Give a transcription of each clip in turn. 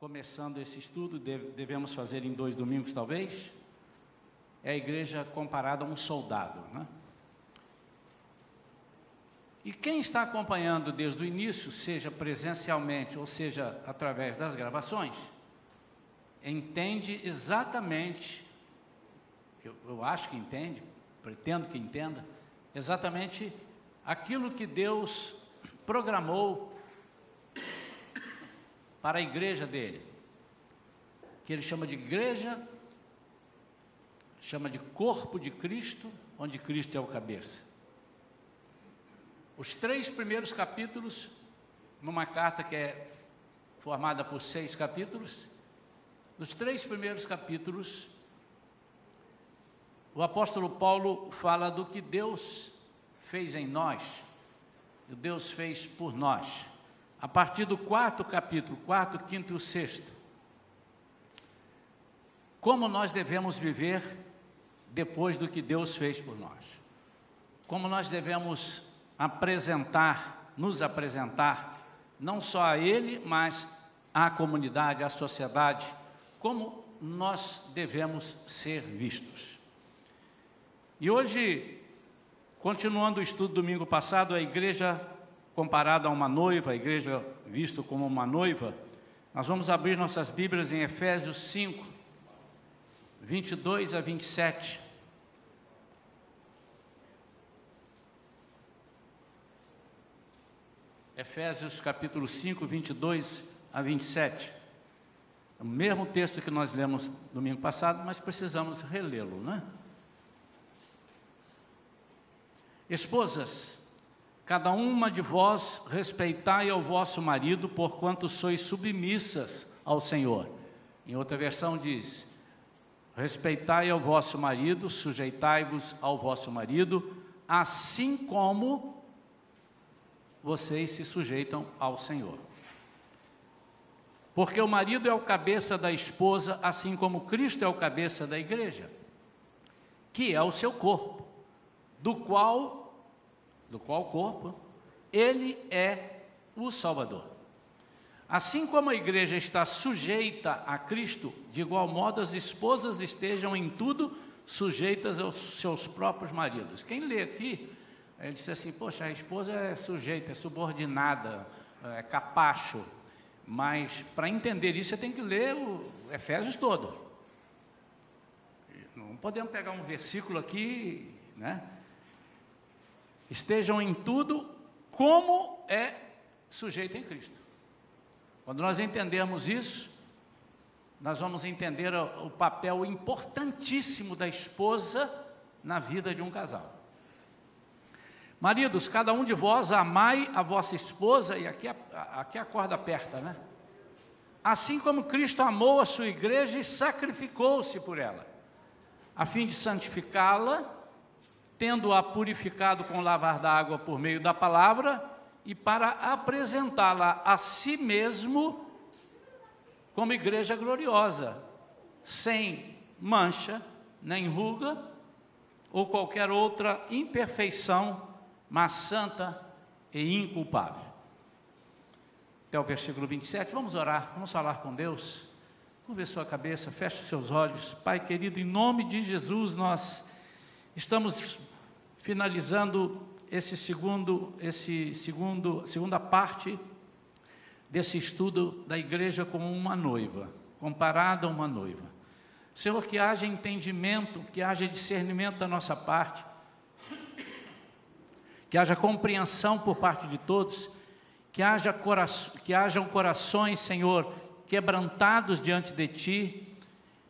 começando esse estudo, devemos fazer em dois domingos talvez, é a igreja comparada a um soldado. Né? E quem está acompanhando desde o início, seja presencialmente ou seja através das gravações, entende exatamente, eu, eu acho que entende, pretendo que entenda, exatamente aquilo que Deus programou para a igreja dele, que ele chama de igreja, chama de corpo de Cristo, onde Cristo é o cabeça. Os três primeiros capítulos, numa carta que é formada por seis capítulos, nos três primeiros capítulos, o apóstolo Paulo fala do que Deus fez em nós, o Deus fez por nós. A partir do quarto capítulo, quarto, quinto e o sexto, como nós devemos viver depois do que Deus fez por nós. Como nós devemos apresentar, nos apresentar, não só a Ele, mas à comunidade, à sociedade, como nós devemos ser vistos. E hoje, continuando o estudo do domingo passado, a igreja comparada a uma noiva, a igreja visto como uma noiva, nós vamos abrir nossas Bíblias em Efésios 5, 22 a 27. Efésios capítulo 5, 22 a 27. É o mesmo texto que nós lemos domingo passado, mas precisamos relê-lo, não é? Esposas, cada uma de vós respeitai ao vosso marido, porquanto sois submissas ao Senhor. Em outra versão diz: Respeitai ao vosso marido, sujeitai-vos ao vosso marido, assim como vocês se sujeitam ao Senhor. Porque o marido é o cabeça da esposa, assim como Cristo é o cabeça da igreja, que é o seu corpo, do qual, do qual corpo, ele é o Salvador. Assim como a igreja está sujeita a Cristo, de igual modo as esposas estejam em tudo sujeitas aos seus próprios maridos. Quem lê aqui ele disse assim: Poxa, a esposa é sujeita, é subordinada, é capacho. Mas para entender isso, você tem que ler o Efésios todo. Não podemos pegar um versículo aqui, né? Estejam em tudo como é sujeito em Cristo. Quando nós entendermos isso, nós vamos entender o papel importantíssimo da esposa na vida de um casal. Maridos, cada um de vós amai a vossa esposa, e aqui, aqui a corda aperta, né? Assim como Cristo amou a sua igreja e sacrificou-se por ela, a fim de santificá-la, tendo-a purificado com lavar d'água por meio da palavra, e para apresentá-la a si mesmo como igreja gloriosa, sem mancha, nem ruga ou qualquer outra imperfeição mas santa e inculpável. Até o versículo 27, vamos orar, vamos falar com Deus. Curva sua cabeça, feche seus olhos. Pai querido, em nome de Jesus, nós estamos finalizando esse segundo, esse segundo, segunda parte desse estudo da igreja como uma noiva, comparada a uma noiva. Senhor, que haja entendimento, que haja discernimento da nossa parte, que haja compreensão por parte de todos, que, haja cora que hajam corações, Senhor, quebrantados diante de Ti,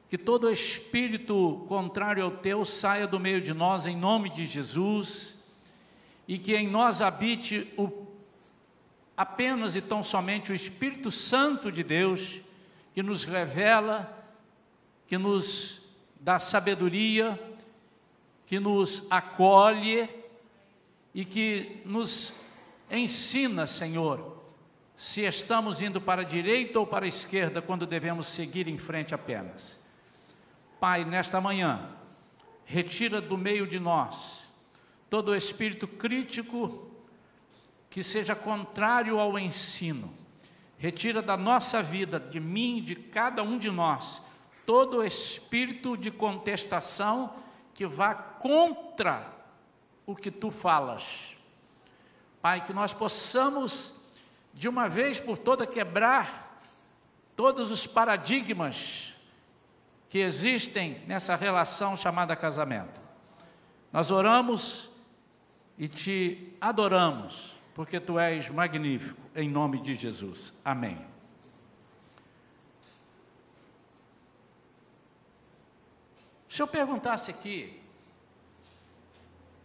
que todo espírito contrário ao Teu saia do meio de nós, em nome de Jesus, e que em nós habite o, apenas e tão somente o Espírito Santo de Deus, que nos revela, que nos dá sabedoria, que nos acolhe, e que nos ensina, Senhor, se estamos indo para a direita ou para a esquerda quando devemos seguir em frente apenas. Pai, nesta manhã, retira do meio de nós todo o espírito crítico que seja contrário ao ensino, retira da nossa vida, de mim, de cada um de nós, todo espírito de contestação que vá contra o que tu falas. Pai, que nós possamos, de uma vez por toda, quebrar todos os paradigmas que existem nessa relação chamada casamento. Nós oramos e te adoramos, porque tu és magnífico, em nome de Jesus. Amém. Se eu perguntasse aqui,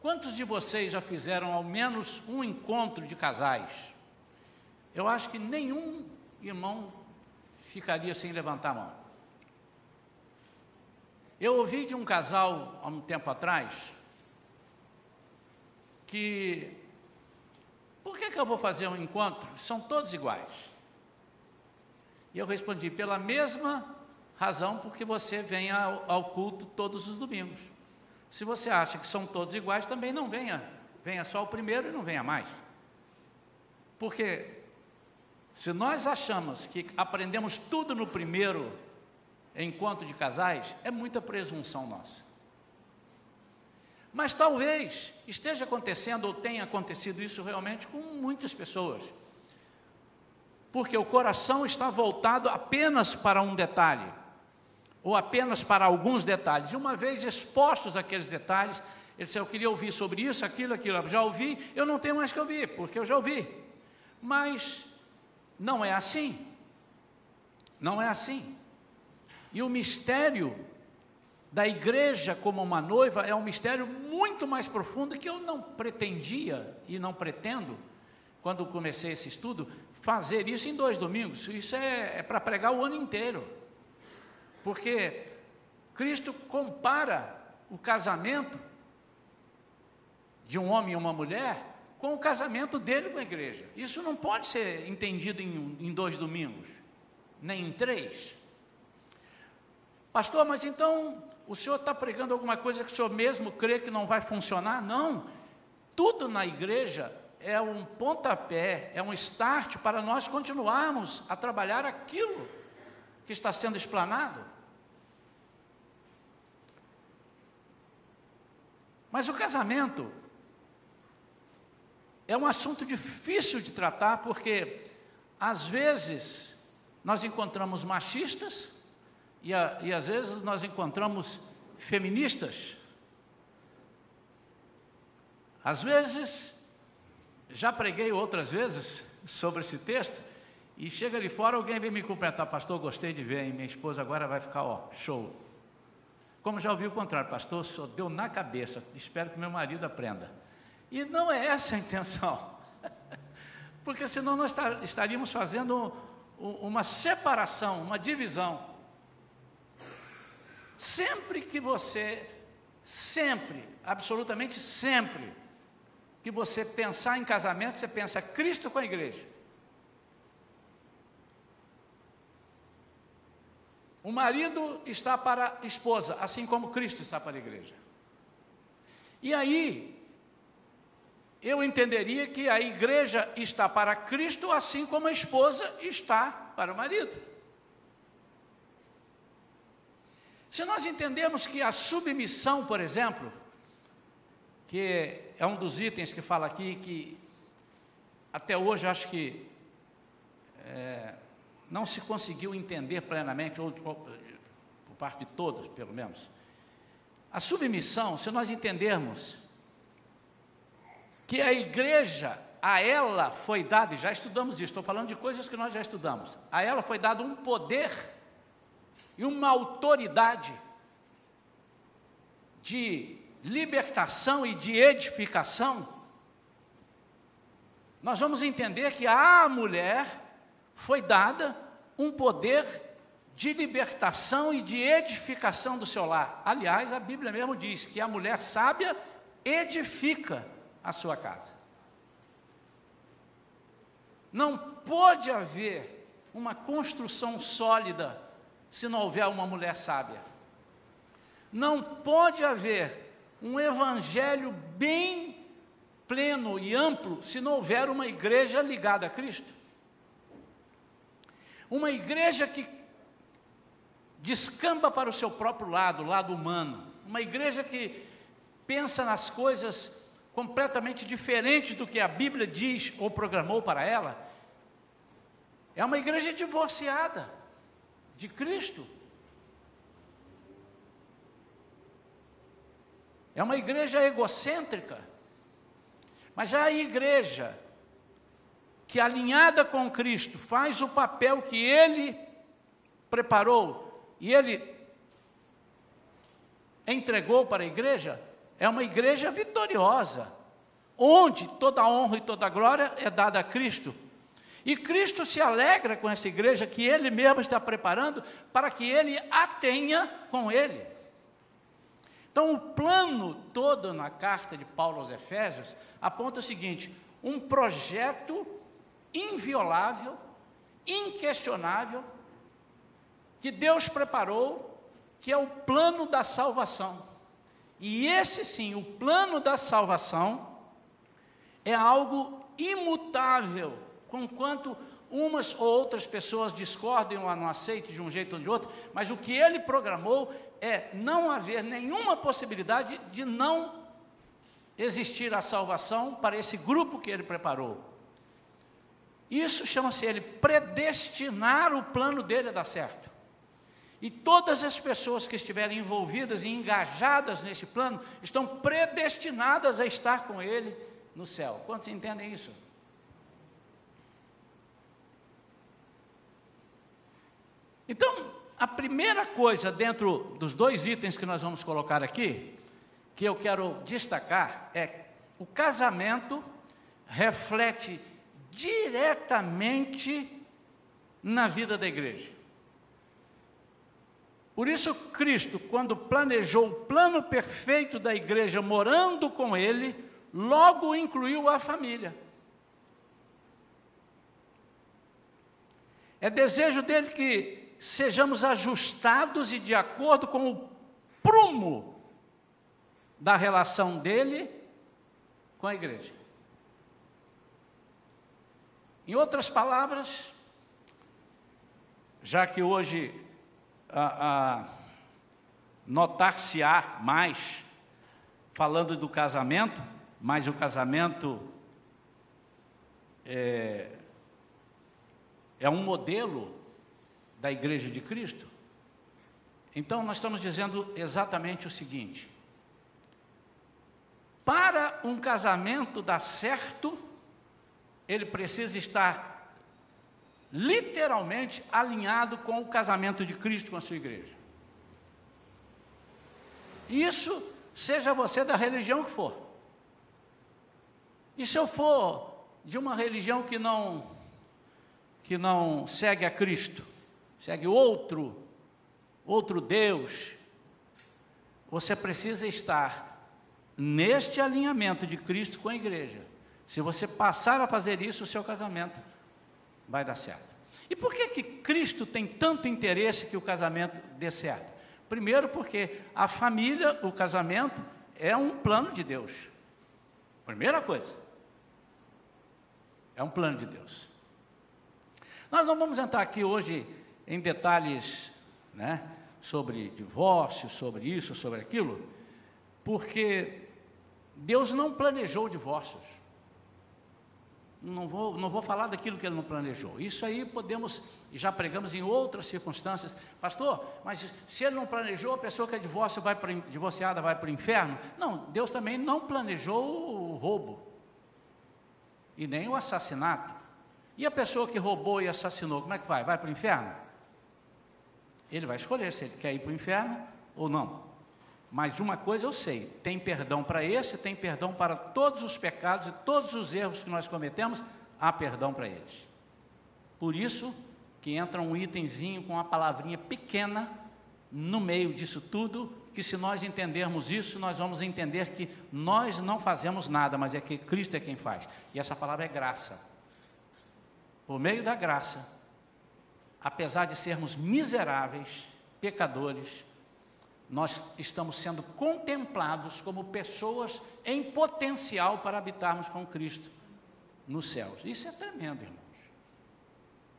quantos de vocês já fizeram ao menos um encontro de casais? Eu acho que nenhum irmão ficaria sem levantar a mão. Eu ouvi de um casal há um tempo atrás que por que, que eu vou fazer um encontro? São todos iguais. E eu respondi, pela mesma razão porque você vem ao, ao, culto todos os domingos. Se você acha que são todos iguais, também não venha. Venha só o primeiro e não venha mais. Porque se nós achamos que aprendemos tudo no primeiro encontro de casais, é muita presunção nossa. Mas talvez esteja acontecendo ou tenha acontecido isso realmente com muitas pessoas. Porque o coração está voltado apenas para um detalhe, ou apenas para alguns detalhes. E uma vez expostos aqueles detalhes, ele disse: Eu queria ouvir sobre isso, aquilo, aquilo. Já ouvi, eu não tenho mais que ouvir, porque eu já ouvi. Mas não é assim. Não é assim. E o mistério da igreja como uma noiva é um mistério muito mais profundo que eu não pretendia e não pretendo, quando comecei esse estudo, fazer isso em dois domingos. Isso é, é para pregar o ano inteiro. Porque Cristo compara o casamento de um homem e uma mulher com o casamento dele com a igreja. Isso não pode ser entendido em, em dois domingos, nem em três. Pastor, mas então o senhor está pregando alguma coisa que o senhor mesmo crê que não vai funcionar? Não. Tudo na igreja é um pontapé, é um start para nós continuarmos a trabalhar aquilo que está sendo explanado. Mas o casamento é um assunto difícil de tratar, porque às vezes nós encontramos machistas e, a, e às vezes nós encontramos feministas. Às vezes, já preguei outras vezes sobre esse texto, e chega ali fora, alguém vem me cumprimentar, pastor, gostei de ver, hein? minha esposa agora vai ficar, ó, show. Como já ouvi o contrário, pastor, só deu na cabeça, espero que meu marido aprenda. E não é essa a intenção, porque senão nós estaríamos fazendo uma separação, uma divisão. Sempre que você, sempre, absolutamente sempre, que você pensar em casamento, você pensa Cristo com a igreja. O marido está para a esposa, assim como Cristo está para a igreja. E aí, eu entenderia que a igreja está para Cristo, assim como a esposa está para o marido. Se nós entendemos que a submissão, por exemplo, que é um dos itens que fala aqui, que até hoje acho que é, não se conseguiu entender plenamente, ou, por parte de todos, pelo menos. A submissão, se nós entendermos que a igreja, a ela foi dado, e já estudamos isso, estou falando de coisas que nós já estudamos, a ela foi dado um poder e uma autoridade de libertação e de edificação, nós vamos entender que à mulher foi dada um poder de libertação e de edificação do seu lar. Aliás, a Bíblia mesmo diz que a mulher sábia edifica a sua casa. Não pode haver uma construção sólida se não houver uma mulher sábia. Não pode haver um evangelho bem pleno e amplo se não houver uma igreja ligada a Cristo. Uma igreja que descamba para o seu próprio lado, o lado humano. Uma igreja que pensa nas coisas completamente diferentes do que a Bíblia diz ou programou para ela. É uma igreja divorciada de Cristo. É uma igreja egocêntrica. Mas já a igreja que alinhada com Cristo faz o papel que ele preparou e ele entregou para a igreja, é uma igreja vitoriosa, onde toda a honra e toda a glória é dada a Cristo. E Cristo se alegra com essa igreja que ele mesmo está preparando para que ele a tenha com ele. Então, o plano todo na carta de Paulo aos Efésios aponta o seguinte: um projeto inviolável, inquestionável, que Deus preparou, que é o plano da salvação. E esse sim, o plano da salvação, é algo imutável, conquanto umas ou outras pessoas discordem ou não aceitem de um jeito ou de outro, mas o que ele programou é não haver nenhuma possibilidade de não existir a salvação para esse grupo que ele preparou. Isso chama-se ele predestinar o plano dele a dar certo. E todas as pessoas que estiverem envolvidas e engajadas nesse plano estão predestinadas a estar com ele no céu. Quantos entendem isso? Então, a primeira coisa dentro dos dois itens que nós vamos colocar aqui, que eu quero destacar, é o casamento reflete diretamente na vida da igreja. Por isso, Cristo, quando planejou o plano perfeito da igreja morando com Ele, logo incluiu a família. É desejo dele que sejamos ajustados e de acordo com o prumo da relação dele com a igreja. Em outras palavras, já que hoje notar-se-á mais falando do casamento, mas o casamento é, é um modelo da Igreja de Cristo? Então, nós estamos dizendo exatamente o seguinte: para um casamento dar certo, ele precisa estar literalmente alinhado com o casamento de Cristo com a sua igreja. Isso, seja você da religião que for. E se eu for de uma religião que não que não segue a Cristo? Segue outro, outro Deus, você precisa estar neste alinhamento de Cristo com a igreja. Se você passar a fazer isso, o seu casamento vai dar certo. E por que, que Cristo tem tanto interesse que o casamento dê certo? Primeiro, porque a família, o casamento, é um plano de Deus. Primeira coisa. É um plano de Deus. Nós não vamos entrar aqui hoje em detalhes né, sobre divórcio, sobre isso, sobre aquilo, porque Deus não planejou divórcios. Não vou, não vou falar daquilo que ele não planejou. Isso aí podemos, já pregamos em outras circunstâncias. Pastor, mas se ele não planejou, a pessoa que é divórcio vai para, divorciada vai para o inferno? Não, Deus também não planejou o roubo. E nem o assassinato. E a pessoa que roubou e assassinou, como é que vai? Vai para o inferno? Ele vai escolher se ele quer ir para o inferno ou não. Mas uma coisa eu sei: tem perdão para esse, tem perdão para todos os pecados e todos os erros que nós cometemos, há perdão para eles. Por isso que entra um itemzinho com uma palavrinha pequena no meio disso tudo, que se nós entendermos isso, nós vamos entender que nós não fazemos nada, mas é que Cristo é quem faz. E essa palavra é graça. Por meio da graça, apesar de sermos miseráveis, pecadores, nós estamos sendo contemplados como pessoas em potencial para habitarmos com Cristo nos céus. Isso é tremendo, irmãos.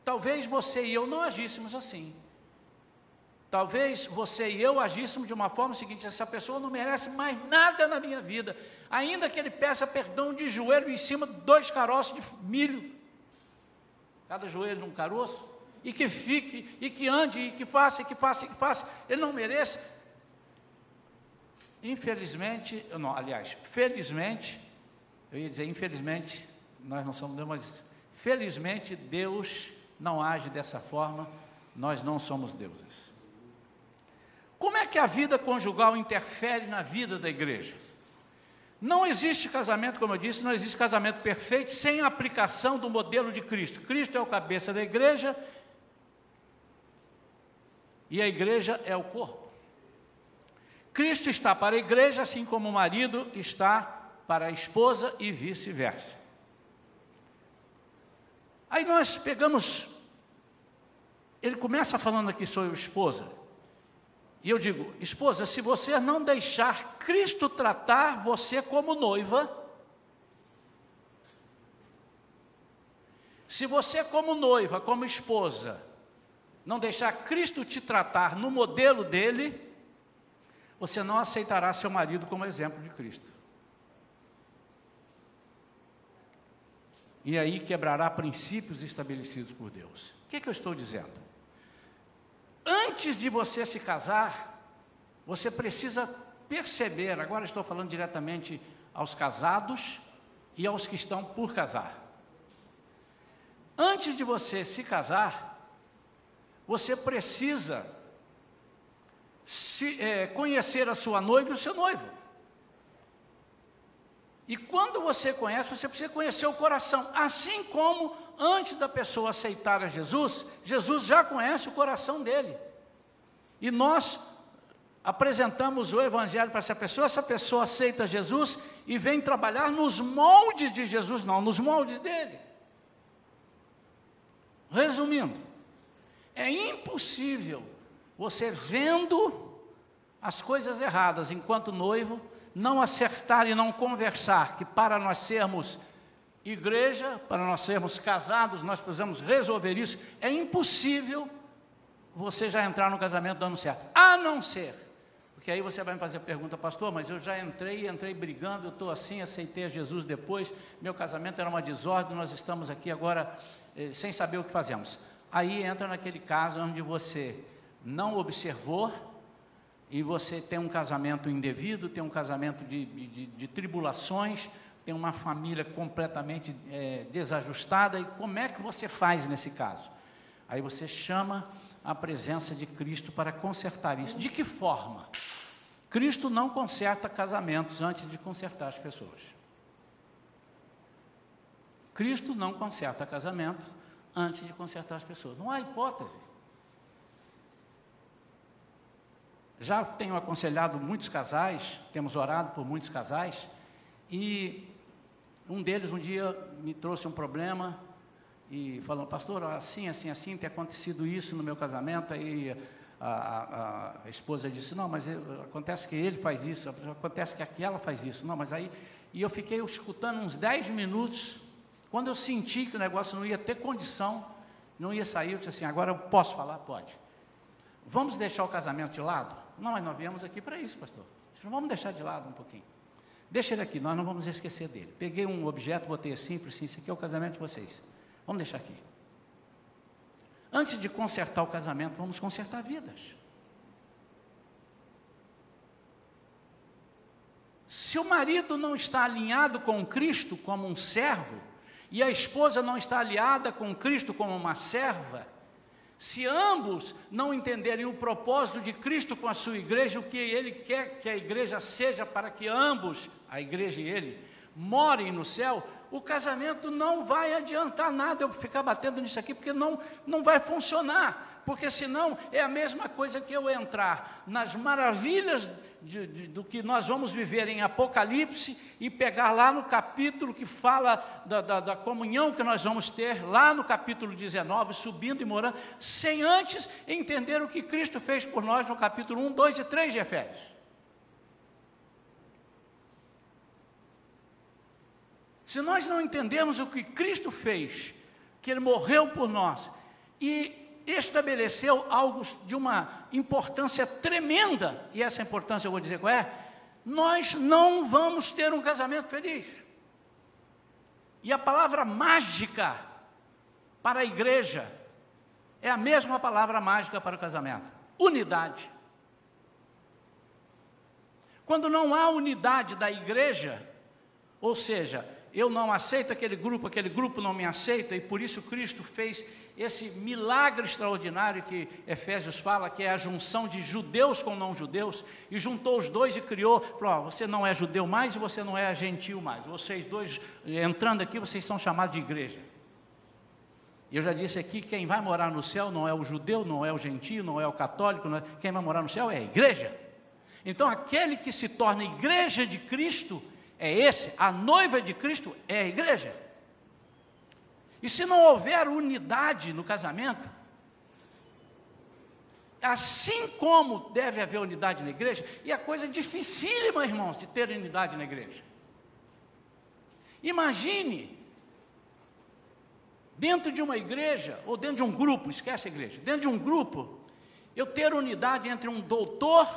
talvez você e eu não agíssemos assim. Talvez você e eu agíssemos de uma forma seguinte: essa pessoa não merece mais nada na minha vida, ainda que ele peça perdão de joelho em cima de dois caroços de milho, cada joelho num caroço, e que fique, e que ande, e que faça, e que faça, e que faça, ele não merece. Infelizmente, não, aliás, felizmente, eu ia dizer infelizmente, nós não somos Deus, mas felizmente Deus não age dessa forma, nós não somos deuses. Como é que a vida conjugal interfere na vida da igreja? Não existe casamento, como eu disse, não existe casamento perfeito sem a aplicação do modelo de Cristo. Cristo é o cabeça da igreja e a igreja é o corpo. Cristo está para a igreja, assim como o marido está para a esposa e vice-versa. Aí nós pegamos, ele começa falando aqui sobre esposa, e eu digo, esposa, se você não deixar Cristo tratar você como noiva, se você, como noiva, como esposa, não deixar Cristo te tratar no modelo dele, você não aceitará seu marido como exemplo de Cristo. E aí quebrará princípios estabelecidos por Deus. O que, é que eu estou dizendo? antes de você se casar, você precisa perceber, agora estou falando diretamente aos casados e aos que estão por casar. Antes de você se casar, você precisa se, é, conhecer a sua noiva e o seu noivo. E quando você conhece, você precisa conhecer o coração. Assim como antes da pessoa aceitar a Jesus, Jesus já conhece o coração dele. E nós apresentamos o Evangelho para essa pessoa, essa pessoa aceita Jesus e vem trabalhar nos moldes de Jesus, não, nos moldes dele. Resumindo, é impossível você vendo as coisas erradas enquanto noivo, não acertar e não conversar, que para nós sermos igreja, para nós sermos casados, nós precisamos resolver isso. É impossível você já entrar no casamento dando certo, a não ser, porque aí você vai me fazer a pergunta, pastor, mas eu já entrei, entrei brigando, eu estou assim, aceitei a Jesus depois, meu casamento era uma desordem, nós estamos aqui agora eh, sem saber o que fazemos. Aí entra naquele caso onde você não observou, e você tem um casamento indevido, tem um casamento de, de, de tribulações, tem uma família completamente é, desajustada, e como é que você faz nesse caso? Aí você chama a presença de Cristo para consertar isso. De que forma? Cristo não conserta casamentos antes de consertar as pessoas. Cristo não conserta casamento antes de consertar as pessoas. Não há hipótese. Já tenho aconselhado muitos casais, temos orado por muitos casais, e um deles um dia me trouxe um problema e falou, pastor, assim, assim, assim, tem acontecido isso no meu casamento, aí a, a, a esposa disse, não, mas acontece que ele faz isso, acontece que aquela faz isso, não, mas aí, e eu fiquei escutando uns 10 minutos, quando eu senti que o negócio não ia ter condição, não ia sair, eu disse assim, agora eu posso falar? Pode. Vamos deixar o casamento de lado? Não, mas nós viemos aqui para isso, pastor. Vamos deixar de lado um pouquinho. Deixa ele aqui, nós não vamos esquecer dele. Peguei um objeto, botei assim, assim, isso aqui é o casamento de vocês. Vamos deixar aqui. Antes de consertar o casamento, vamos consertar vidas. Se o marido não está alinhado com Cristo como um servo, e a esposa não está aliada com Cristo como uma serva, se ambos não entenderem o propósito de Cristo com a sua igreja, o que ele quer que a igreja seja para que ambos, a igreja e ele, morem no céu, o casamento não vai adiantar nada eu ficar batendo nisso aqui, porque não, não vai funcionar. Porque senão é a mesma coisa que eu entrar nas maravilhas de, de, do que nós vamos viver em Apocalipse e pegar lá no capítulo que fala da, da, da comunhão que nós vamos ter, lá no capítulo 19, subindo e morando, sem antes entender o que Cristo fez por nós no capítulo 1, 2 e 3 de Efésios. Se nós não entendermos o que Cristo fez, que Ele morreu por nós, e estabeleceu algo de uma importância tremenda, e essa importância eu vou dizer qual é: nós não vamos ter um casamento feliz. E a palavra mágica para a igreja é a mesma palavra mágica para o casamento: unidade. Quando não há unidade da igreja, ou seja, eu não aceito aquele grupo, aquele grupo não me aceita, e por isso Cristo fez esse milagre extraordinário que Efésios fala, que é a junção de judeus com não judeus, e juntou os dois e criou, falou: você não é judeu mais e você não é gentil mais. Vocês dois, entrando aqui, vocês são chamados de igreja. Eu já disse aqui: quem vai morar no céu não é o judeu, não é o gentio, não é o católico, é... quem vai morar no céu é a igreja. Então, aquele que se torna igreja de Cristo é esse, a noiva de Cristo é a igreja. E se não houver unidade no casamento, assim como deve haver unidade na igreja, e a coisa é dificílima, irmãos, de ter unidade na igreja. Imagine, dentro de uma igreja, ou dentro de um grupo, esquece a igreja, dentro de um grupo, eu ter unidade entre um doutor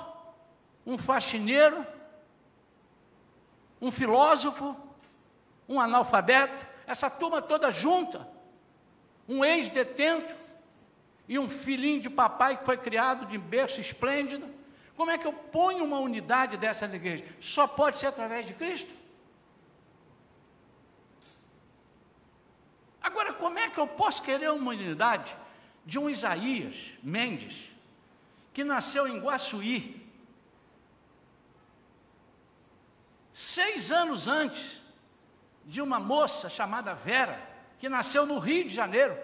um faxineiro, um filósofo, um analfabeto, essa turma toda junta, um ex-detento e um filhinho de papai que foi criado de berço esplêndido. Como é que eu ponho uma unidade dessa na igreja? Só pode ser através de Cristo. Agora, como é que eu posso querer uma unidade de um Isaías Mendes, que nasceu em Guaçuí, seis anos antes de uma moça chamada Vera, que nasceu no Rio de Janeiro.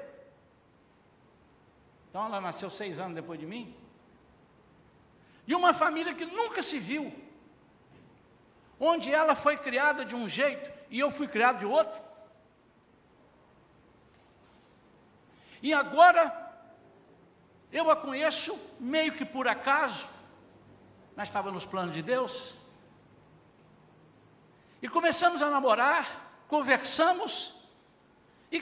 Então ela nasceu seis anos depois de mim. De uma família que nunca se viu, onde ela foi criada de um jeito e eu fui criado de outro. E agora eu a conheço meio que por acaso, mas estava nos planos de Deus. E começamos a namorar, conversamos. E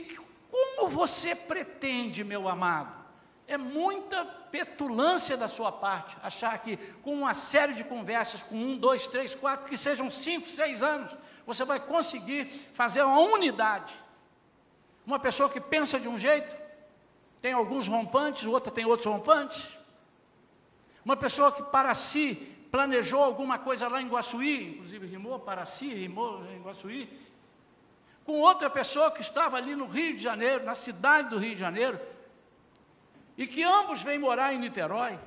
como você pretende, meu amado? É muita petulância da sua parte achar que com uma série de conversas, com um, dois, três, quatro, que sejam cinco, seis anos, você vai conseguir fazer uma unidade. Uma pessoa que pensa de um jeito, tem alguns rompantes, outra tem outros rompantes. Uma pessoa que para si planejou alguma coisa lá em Guaçuí, inclusive rimou para si, rimou em Guaçuí, com outra pessoa que estava ali no Rio de Janeiro, na cidade do Rio de Janeiro, e que ambos vêm morar em Niterói.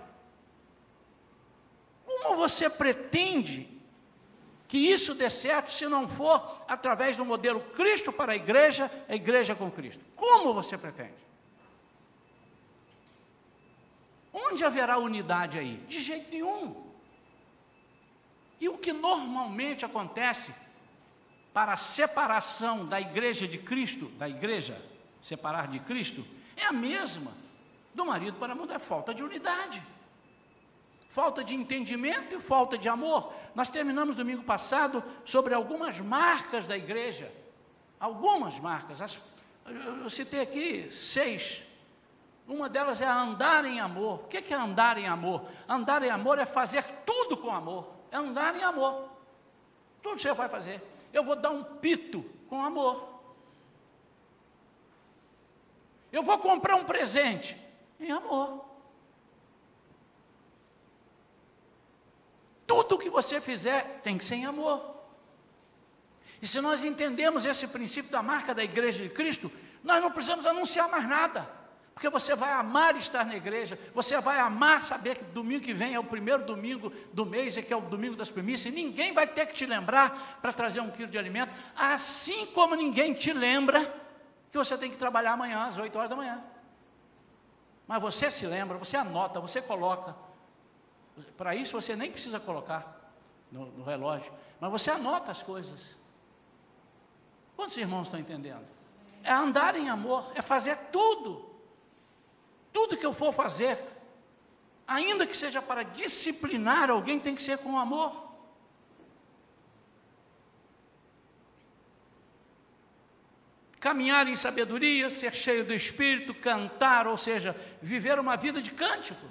Como você pretende que isso dê certo se não for através do modelo Cristo para a igreja, a igreja com Cristo? Como você pretende? Onde haverá unidade aí? De jeito nenhum. E o que normalmente acontece para a separação da igreja de Cristo, da igreja separar de Cristo, é a mesma do marido para a mulher, falta de unidade. Falta de entendimento e falta de amor. Nós terminamos domingo passado sobre algumas marcas da igreja. Algumas marcas. As, eu citei aqui seis. Uma delas é andar em amor. O que é andar em amor? Andar em amor é fazer tudo com amor é andar em amor. Tudo você vai fazer. Eu vou dar um pito com amor. Eu vou comprar um presente em amor. Tudo que você fizer tem que ser em amor. E se nós entendemos esse princípio da marca da igreja de Cristo, nós não precisamos anunciar mais nada. Porque você vai amar estar na igreja, você vai amar saber que domingo que vem é o primeiro domingo do mês e que é o domingo das primícias, e ninguém vai ter que te lembrar para trazer um quilo de alimento, assim como ninguém te lembra que você tem que trabalhar amanhã às 8 horas da manhã. Mas você se lembra, você anota, você coloca. Para isso você nem precisa colocar no, no relógio, mas você anota as coisas. Quantos irmãos estão entendendo? É andar em amor, é fazer tudo tudo que eu for fazer, ainda que seja para disciplinar alguém, tem que ser com amor. caminhar em sabedoria, ser cheio do Espírito, cantar, ou seja, viver uma vida de cântico.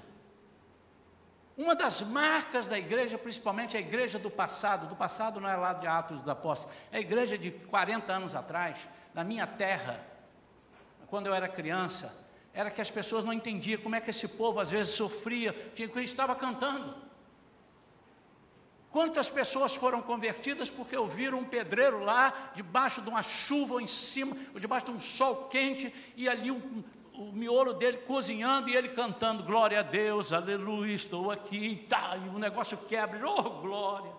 Uma das marcas da igreja, principalmente a igreja do passado, do passado não é lá de Atos dos Apóstolos, é a igreja de 40 anos atrás, na minha terra, quando eu era criança, era que as pessoas não entendiam como é que esse povo às vezes sofria, tinha que estava cantando. Quantas pessoas foram convertidas porque ouviram um pedreiro lá, debaixo de uma chuva ou em cima, ou debaixo de um sol quente, e ali o miolo dele cozinhando e ele cantando, glória a Deus, aleluia, estou aqui, e tá, e o negócio quebra, oh glória.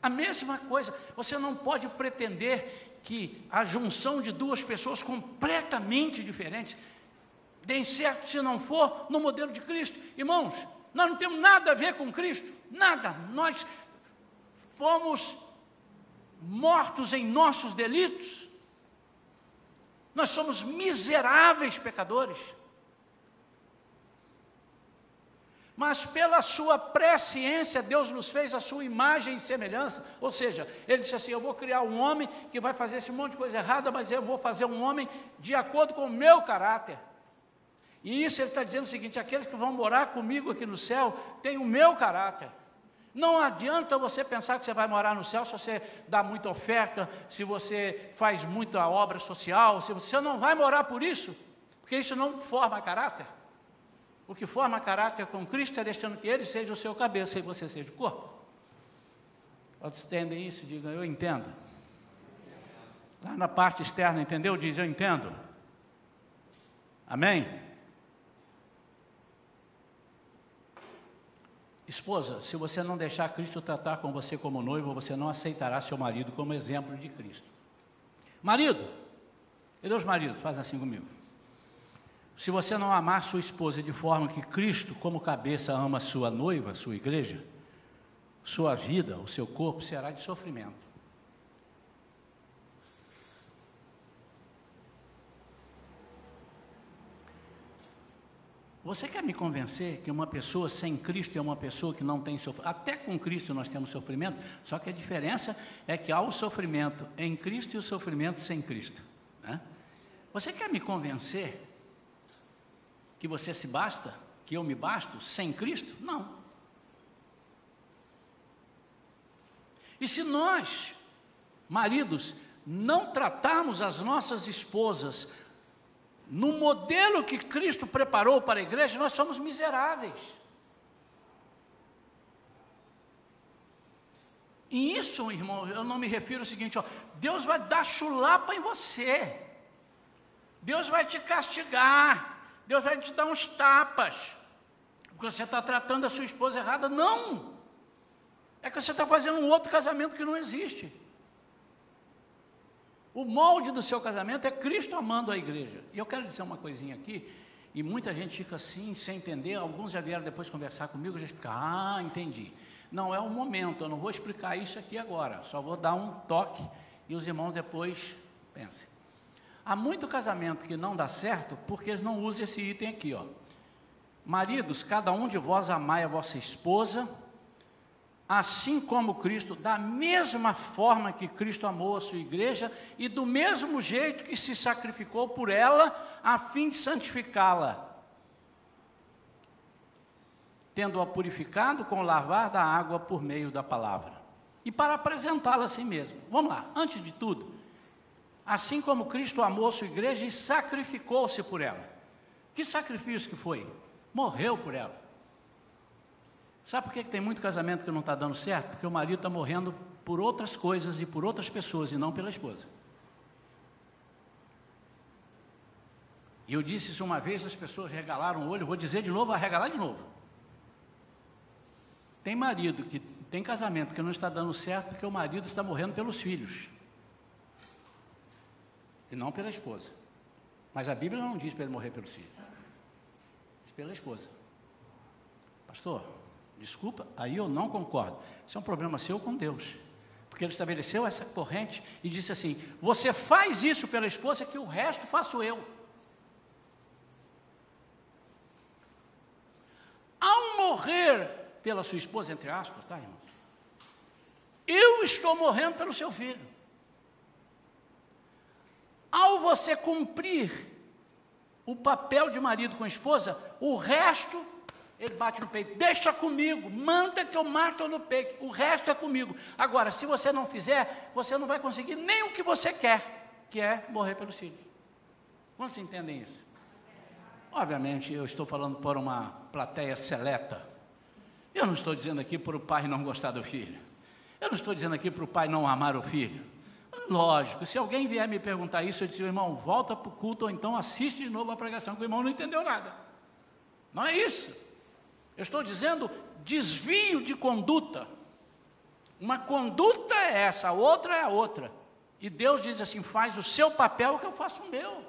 A mesma coisa, você não pode pretender que a junção de duas pessoas completamente diferentes deem certo se não for no modelo de Cristo. Irmãos, nós não temos nada a ver com Cristo, nada. Nós fomos mortos em nossos delitos. Nós somos miseráveis pecadores. Mas pela sua presciência, Deus nos fez a sua imagem e semelhança. Ou seja, Ele disse assim: Eu vou criar um homem que vai fazer esse monte de coisa errada, mas eu vou fazer um homem de acordo com o meu caráter. E isso Ele está dizendo o seguinte: aqueles que vão morar comigo aqui no céu têm o meu caráter. Não adianta você pensar que você vai morar no céu se você dá muita oferta, se você faz muita obra social, se você não vai morar por isso, porque isso não forma caráter. O que forma caráter com Cristo é deixando que Ele seja o seu cabeça e você seja o corpo. Todos entendem isso? Digam, eu entendo. Lá na parte externa, entendeu? Diz, eu entendo. Amém? Esposa, se você não deixar Cristo tratar com você como noivo, você não aceitará seu marido como exemplo de Cristo. Marido, e Deus marido, faz assim comigo. Se você não amar sua esposa de forma que Cristo, como cabeça, ama sua noiva, sua igreja, sua vida, o seu corpo será de sofrimento. Você quer me convencer que uma pessoa sem Cristo é uma pessoa que não tem sofrimento? Até com Cristo nós temos sofrimento, só que a diferença é que há o sofrimento em Cristo e o sofrimento sem Cristo. Né? Você quer me convencer que você se basta, que eu me basto sem Cristo? Não. E se nós, maridos, não tratarmos as nossas esposas no modelo que Cristo preparou para a igreja, nós somos miseráveis. E isso, irmão, eu não me refiro ao seguinte: ó, Deus vai dar chulapa em você, Deus vai te castigar, Deus vai te dar uns tapas, porque você está tratando a sua esposa errada. Não! É que você está fazendo um outro casamento que não existe. O molde do seu casamento é Cristo amando a igreja. E eu quero dizer uma coisinha aqui, e muita gente fica assim, sem entender. Alguns já vieram depois conversar comigo, já explicar, ah, entendi. Não é o momento, eu não vou explicar isso aqui agora, só vou dar um toque e os irmãos depois pensem. Há muito casamento que não dá certo porque eles não usam esse item aqui, ó. Maridos, cada um de vós amai a vossa esposa, assim como Cristo, da mesma forma que Cristo amou a sua igreja e do mesmo jeito que se sacrificou por ela, a fim de santificá-la, tendo-a purificado com o lavar da água por meio da palavra, e para apresentá-la a si mesmo. Vamos lá, antes de tudo, assim como Cristo amou sua igreja e sacrificou-se por ela. Que sacrifício que foi? Morreu por ela. Sabe por que tem muito casamento que não está dando certo? Porque o marido está morrendo por outras coisas e por outras pessoas e não pela esposa. E eu disse isso uma vez, as pessoas regalaram o olho, vou dizer de novo, vai regalar de novo. Tem marido que tem casamento que não está dando certo porque o marido está morrendo pelos filhos e não pela esposa. Mas a Bíblia não diz para ele morrer pelos filhos, diz pela esposa. Pastor, Desculpa, aí eu não concordo. Isso é um problema seu com Deus. Porque ele estabeleceu essa corrente e disse assim: Você faz isso pela esposa, que o resto faço eu. Ao morrer pela sua esposa, entre aspas, tá, irmãos? Eu estou morrendo pelo seu filho. Ao você cumprir o papel de marido com a esposa, o resto ele bate no peito, deixa comigo, manda que eu mato no peito, o resto é comigo. Agora, se você não fizer, você não vai conseguir nem o que você quer, que é morrer pelos filhos. Quantos entendem isso? Obviamente, eu estou falando por uma plateia seleta. Eu não estou dizendo aqui para o pai não gostar do filho. Eu não estou dizendo aqui para o pai não amar o filho. Lógico, se alguém vier me perguntar isso, eu disse, irmão, volta para o culto ou então assiste de novo a pregação, que o irmão não entendeu nada. Não é isso. Eu estou dizendo desvio de conduta. Uma conduta é essa, a outra é a outra. E Deus diz assim: faz o seu papel que eu faço o meu.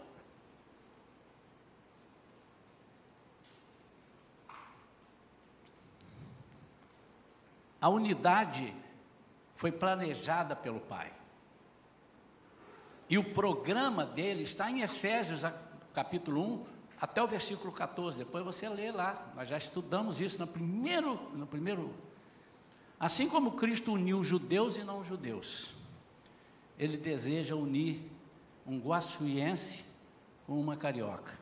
A unidade foi planejada pelo Pai. E o programa dele está em Efésios, capítulo 1, até o versículo 14. Depois você lê lá. Nós já estudamos isso no primeiro, no primeiro. Assim como Cristo uniu judeus e não judeus, ele deseja unir um guaçuiense com uma carioca.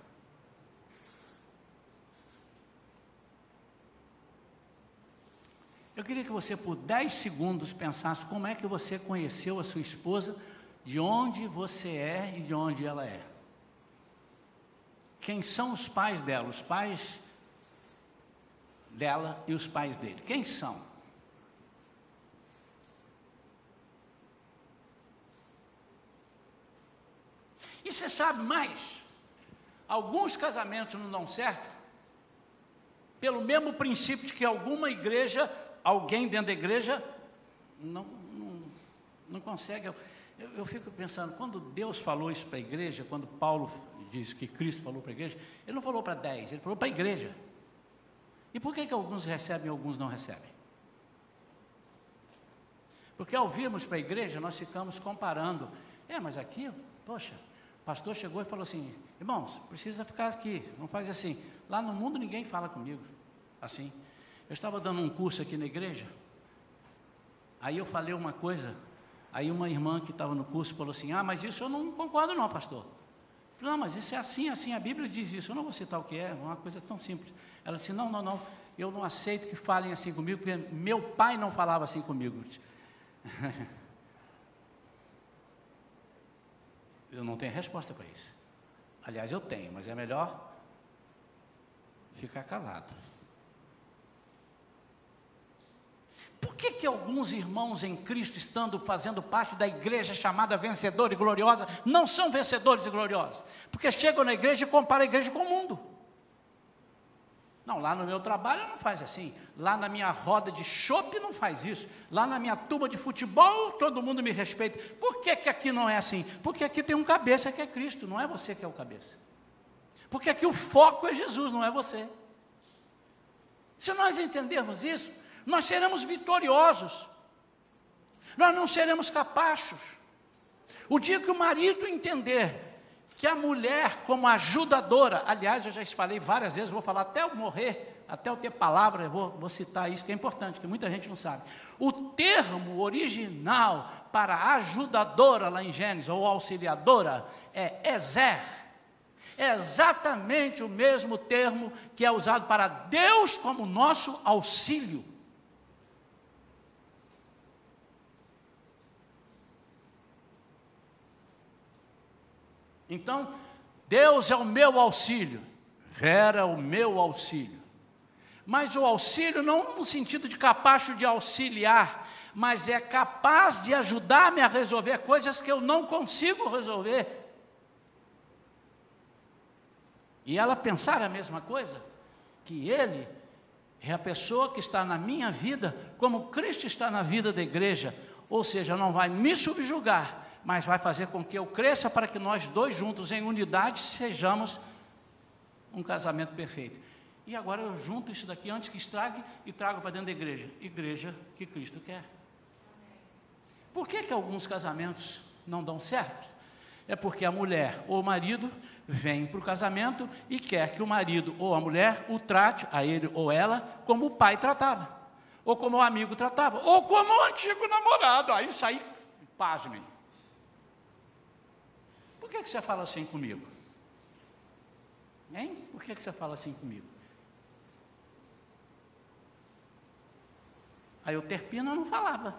Eu queria que você, por 10 segundos, pensasse como é que você conheceu a sua esposa, de onde você é e de onde ela é. Quem são os pais dela? Os pais dela e os pais dele. Quem são? E você sabe mais? Alguns casamentos não dão certo pelo mesmo princípio de que alguma igreja alguém dentro da igreja não, não, não consegue. Eu, eu, fico pensando, quando Deus falou isso para a igreja, quando Paulo diz que Cristo falou para a igreja, ele não falou para dez, ele falou para a igreja. E por que, que alguns recebem e alguns não recebem? Porque ao virmos para a igreja, nós ficamos comparando. É, mas aqui, poxa, o pastor chegou e falou assim: irmãos, precisa ficar aqui, não faz assim. Lá no mundo ninguém fala comigo assim. Eu estava dando um curso aqui na igreja, aí eu falei uma coisa, aí uma irmã que estava no curso falou assim: Ah, mas isso eu não concordo, não, pastor. Falei, não, mas isso é assim, assim, a Bíblia diz isso, eu não vou citar o que é, uma coisa tão simples. Ela disse: Não, não, não, eu não aceito que falem assim comigo, porque meu pai não falava assim comigo. eu não tenho resposta para isso. Aliás, eu tenho, mas é melhor ficar calado. Por que, que alguns irmãos em Cristo, estando fazendo parte da igreja chamada vencedora e gloriosa, não são vencedores e gloriosos? Porque chegam na igreja e comparam a igreja com o mundo. Não, lá no meu trabalho não faz assim. Lá na minha roda de chopp não faz isso. Lá na minha turma de futebol todo mundo me respeita. Por que, que aqui não é assim? Porque aqui tem um cabeça que é Cristo, não é você que é o cabeça. Porque aqui o foco é Jesus, não é você. Se nós entendermos isso, nós seremos vitoriosos, nós não seremos capachos. O dia que o marido entender que a mulher, como ajudadora, aliás, eu já falei várias vezes, vou falar até eu morrer, até eu ter palavra, vou, vou citar isso que é importante, que muita gente não sabe. O termo original para ajudadora lá em Gênesis, ou auxiliadora, é Ezer. É exatamente o mesmo termo que é usado para Deus como nosso auxílio. Então, Deus é o meu auxílio, Vera é o meu auxílio. Mas o auxílio não no sentido de capacho de auxiliar, mas é capaz de ajudar-me a resolver coisas que eu não consigo resolver. E ela pensar a mesma coisa, que ele é a pessoa que está na minha vida, como Cristo está na vida da igreja, ou seja, não vai me subjugar, mas vai fazer com que eu cresça para que nós dois juntos, em unidade, sejamos um casamento perfeito. E agora eu junto isso daqui antes que estrague e trago para dentro da igreja. Igreja que Cristo quer. Por que, que alguns casamentos não dão certo? É porque a mulher ou o marido vem para o casamento e quer que o marido ou a mulher o trate, a ele ou ela, como o pai tratava. ou como o amigo tratava, ou como o antigo namorado. Aí saí, pasmem. Por que, que você fala assim comigo? Hein? Por que, que você fala assim comigo? Aí o Terpino não falava.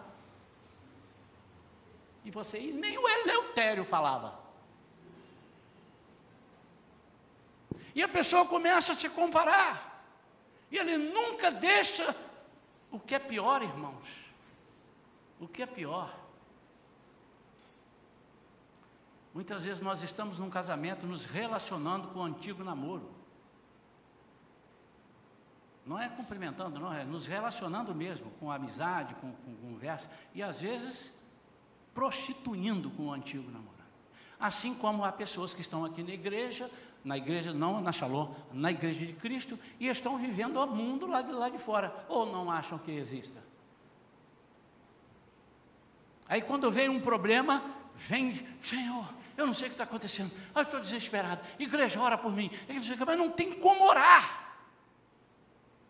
E você, e nem o Eleutério falava. E a pessoa começa a se comparar. E ele nunca deixa o que é pior, irmãos. O que é pior. Muitas vezes nós estamos num casamento nos relacionando com o antigo namoro. Não é cumprimentando, não, é nos relacionando mesmo, com amizade, com, com conversa, e às vezes prostituindo com o antigo namorado. Assim como há pessoas que estão aqui na igreja, na igreja, não na Shalom, na igreja de Cristo, e estão vivendo o mundo lá de, lá de fora, ou não acham que exista. Aí quando vem um problema, vem, Senhor, eu não sei o que está acontecendo, eu estou desesperado, igreja, ora por mim, mas não tem como orar.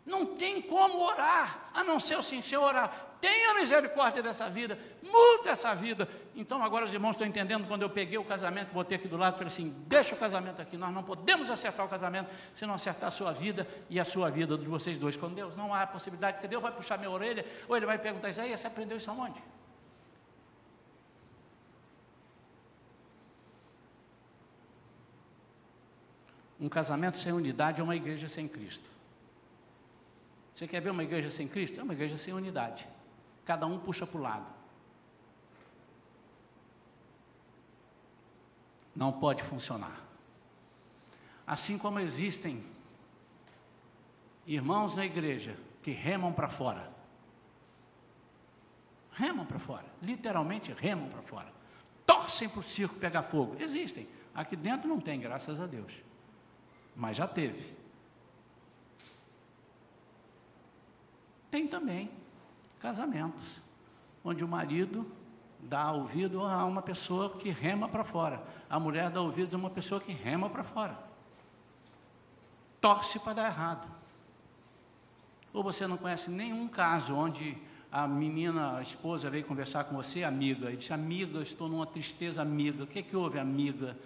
Não tem como orar, a não ser o Senhor, orar. Tenha misericórdia dessa vida, muda essa vida. Então agora os irmãos estão entendendo quando eu peguei o casamento, botei aqui do lado, falei assim: deixa o casamento aqui, nós não podemos acertar o casamento se não acertar a sua vida e a sua vida de vocês dois. Com Deus não há possibilidade, porque Deus vai puxar minha orelha, ou ele vai perguntar isso aí, você aprendeu isso aonde? Um casamento sem unidade é uma igreja sem Cristo. Você quer ver uma igreja sem Cristo? É uma igreja sem unidade. Cada um puxa para o lado. Não pode funcionar. Assim como existem irmãos na igreja que remam para fora. Remam para fora, literalmente remam para fora. Torcem para o circo pegar fogo. Existem. Aqui dentro não tem, graças a Deus. Mas já teve. Tem também casamentos, onde o marido dá ouvido a uma pessoa que rema para fora, a mulher dá ouvido a uma pessoa que rema para fora. Torce para dar errado. Ou você não conhece nenhum caso onde a menina, a esposa veio conversar com você, amiga, e disse: Amiga, estou numa tristeza, amiga. O que, é que houve, amiga?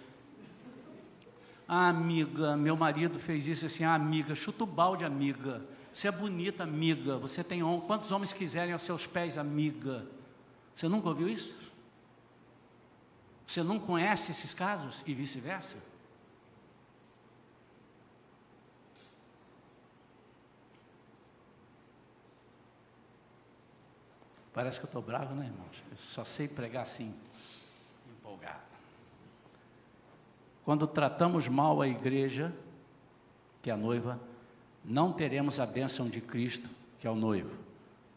Ah, amiga, meu marido fez isso assim, ah, amiga, chuta o balde, amiga. Você é bonita, amiga. Você tem quantos homens quiserem aos seus pés, amiga. Você nunca ouviu isso? Você não conhece esses casos e vice-versa? Parece que eu estou bravo, né, irmãos? Eu só sei pregar assim, Quando tratamos mal a igreja, que é a noiva, não teremos a bênção de Cristo, que é o noivo,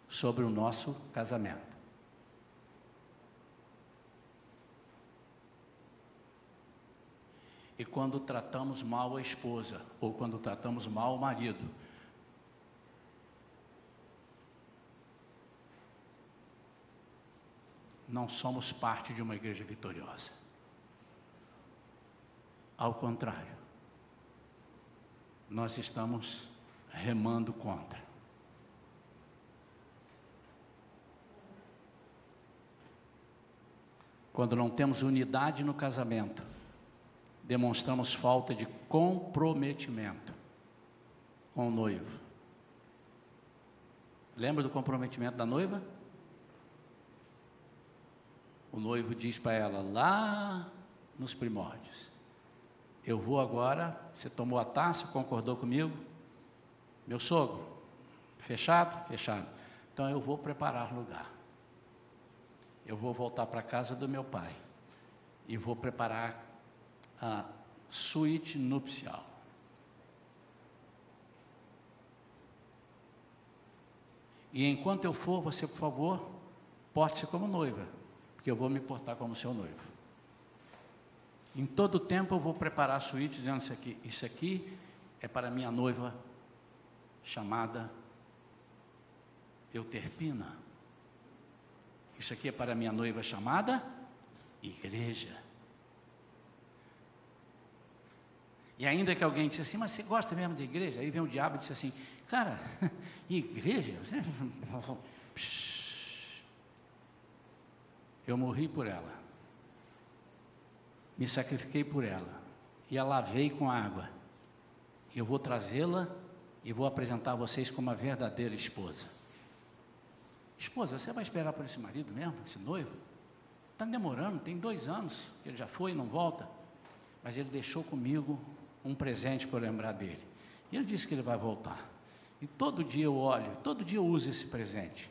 sobre o nosso casamento. E quando tratamos mal a esposa, ou quando tratamos mal o marido, não somos parte de uma igreja vitoriosa. Ao contrário, nós estamos remando contra. Quando não temos unidade no casamento, demonstramos falta de comprometimento com o noivo. Lembra do comprometimento da noiva? O noivo diz para ela lá nos primórdios: Eu vou agora, você tomou a taça, concordou comigo? Meu sogro, fechado? Fechado. Então eu vou preparar lugar. Eu vou voltar para a casa do meu pai e vou preparar a suíte nupcial. E enquanto eu for, você, por favor, porte-se como noiva, porque eu vou me portar como seu noivo. Em todo tempo eu vou preparar a suíte dizendo isso aqui, isso aqui é para minha noiva chamada Euterpina. Isso aqui é para minha noiva chamada Igreja. E ainda que alguém disse assim, mas você gosta mesmo da igreja? Aí vem o diabo e diz assim, cara, igreja? Eu morri por ela, me sacrifiquei por ela, e a lavei com água. Eu vou trazê-la e vou apresentar a vocês como uma verdadeira esposa. Esposa, você vai esperar por esse marido mesmo, esse noivo? Está demorando, tem dois anos que ele já foi e não volta. Mas ele deixou comigo um presente para lembrar dele. E ele disse que ele vai voltar. E todo dia eu olho, todo dia eu uso esse presente.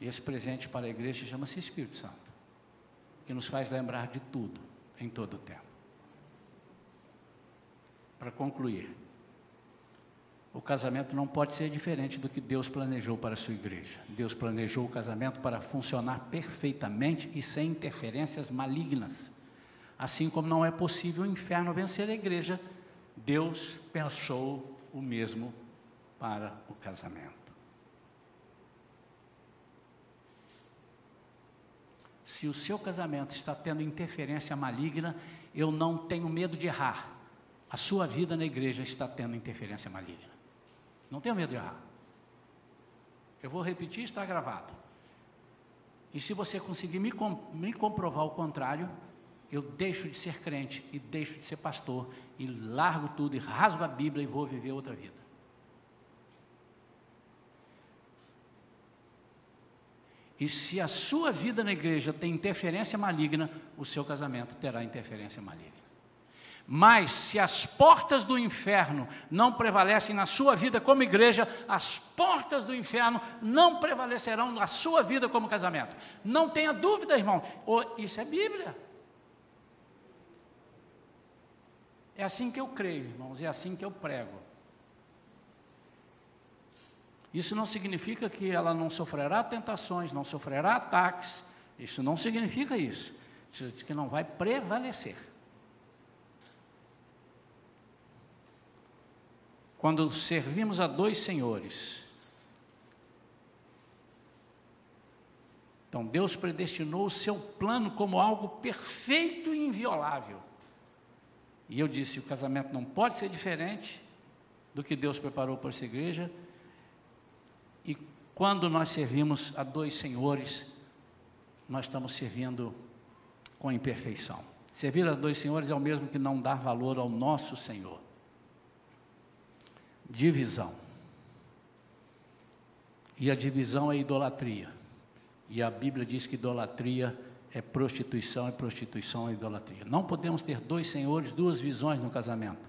E esse presente para a igreja chama-se Espírito Santo, que nos faz lembrar de tudo, em todo o tempo. Para concluir, o casamento não pode ser diferente do que Deus planejou para a sua igreja. Deus planejou o casamento para funcionar perfeitamente e sem interferências malignas. Assim como não é possível o inferno vencer a igreja, Deus pensou o mesmo para o casamento. Se o seu casamento está tendo interferência maligna, eu não tenho medo de errar. A sua vida na igreja está tendo interferência maligna. Não tenho medo de errar. Eu vou repetir, está gravado. E se você conseguir me, me comprovar o contrário, eu deixo de ser crente e deixo de ser pastor e largo tudo e rasgo a Bíblia e vou viver outra vida. E se a sua vida na igreja tem interferência maligna, o seu casamento terá interferência maligna. Mas se as portas do inferno não prevalecem na sua vida como igreja, as portas do inferno não prevalecerão na sua vida como casamento. Não tenha dúvida, irmão. Isso é Bíblia. É assim que eu creio, irmãos, é assim que eu prego. Isso não significa que ela não sofrerá tentações, não sofrerá ataques. Isso não significa isso. Isso que não vai prevalecer. Quando servimos a dois senhores, então Deus predestinou o seu plano como algo perfeito e inviolável. E eu disse: o casamento não pode ser diferente do que Deus preparou para essa igreja quando nós servimos a dois senhores, nós estamos servindo com imperfeição. Servir a dois senhores é o mesmo que não dar valor ao nosso Senhor. Divisão. E a divisão é idolatria. E a Bíblia diz que idolatria é prostituição, e prostituição é idolatria. Não podemos ter dois senhores, duas visões no casamento.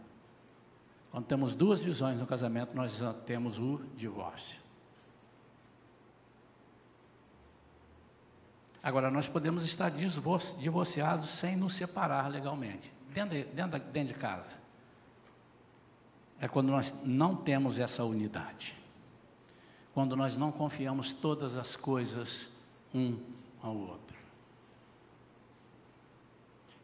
Quando temos duas visões no casamento, nós temos o divórcio. Agora, nós podemos estar divorciados sem nos separar legalmente, dentro de, dentro, dentro de casa. É quando nós não temos essa unidade. Quando nós não confiamos todas as coisas um ao outro.